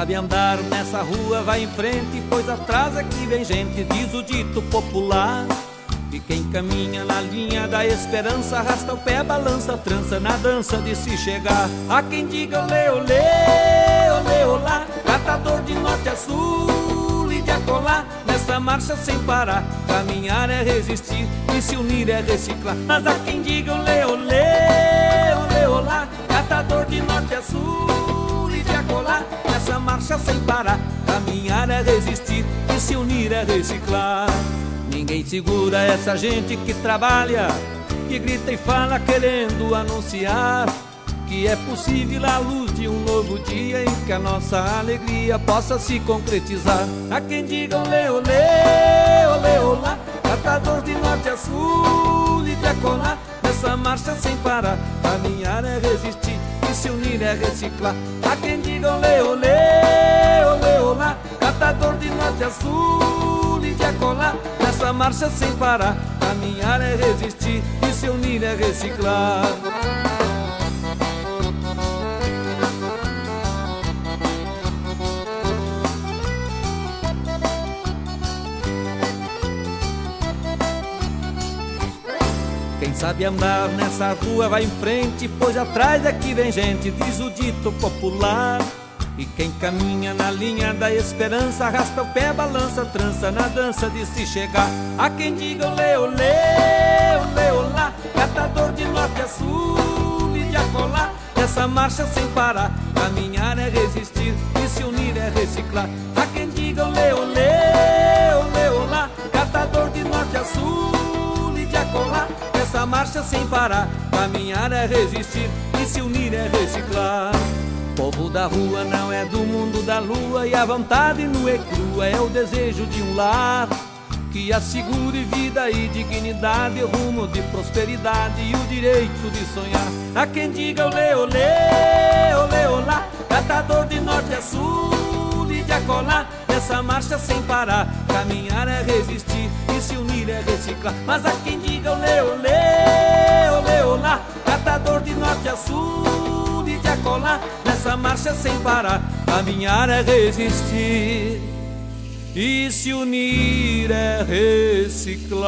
sabe andar nessa rua vai em frente, pois atrás aqui vem gente, diz o dito popular. E quem caminha na linha da esperança arrasta o pé, balança trança na dança de se chegar. Há quem diga olê, olê, olê, olá, catador de norte a sul Nessa marcha sem parar, caminhar é resistir e se unir é reciclar. Mas há quem diga olê, olê, olê, olá, catador de norte a sul e de acolá essa marcha sem parar. Caminhar é resistir e se unir é reciclar. Ninguém segura essa gente que trabalha, que grita e fala querendo anunciar que é possível a luz de um novo dia em que a nossa alegria possa se concretizar. Há quem diga olê, olê, olê, olá, catador de norte a sul e de acolá, nessa marcha sem parar. Caminhar é resistir e se unir é reciclar. Há quem diga olê, olê, olê, olá Catador de norte a sul e de acolá Nessa marcha sem parar Caminhar é resistir e se unir é reciclar Quem sabe andar nessa rua vai em frente, pois atrás daqui vem gente, diz o dito popular. E quem caminha na linha da esperança arrasta o pé, balança, trança na dança de se chegar. Há quem diga olê, olê, olê, olá, catador de norte a sul e de acolá. Essa marcha sem parar, caminhar é resistir e se unir é reciclar. Há quem diga olê, olê, essa marcha sem parar. Caminhar é resistir e se unir é reciclar. Povo da rua não é do mundo da lua e a vontade nua e crua é o desejo de um lar que assegure vida e dignidade, rumo de prosperidade e o direito de sonhar. Há quem diga olê, olê, olê, olá, catador de norte a sul e de acolá, essa marcha sem parar. Caminhar é resistir e se unir é reciclar. Mas há quem diga olê, olê, olê, olá, catador de norte a sul e de acolá, nessa marcha sem parar. Caminhar é resistir e se unir é reciclar.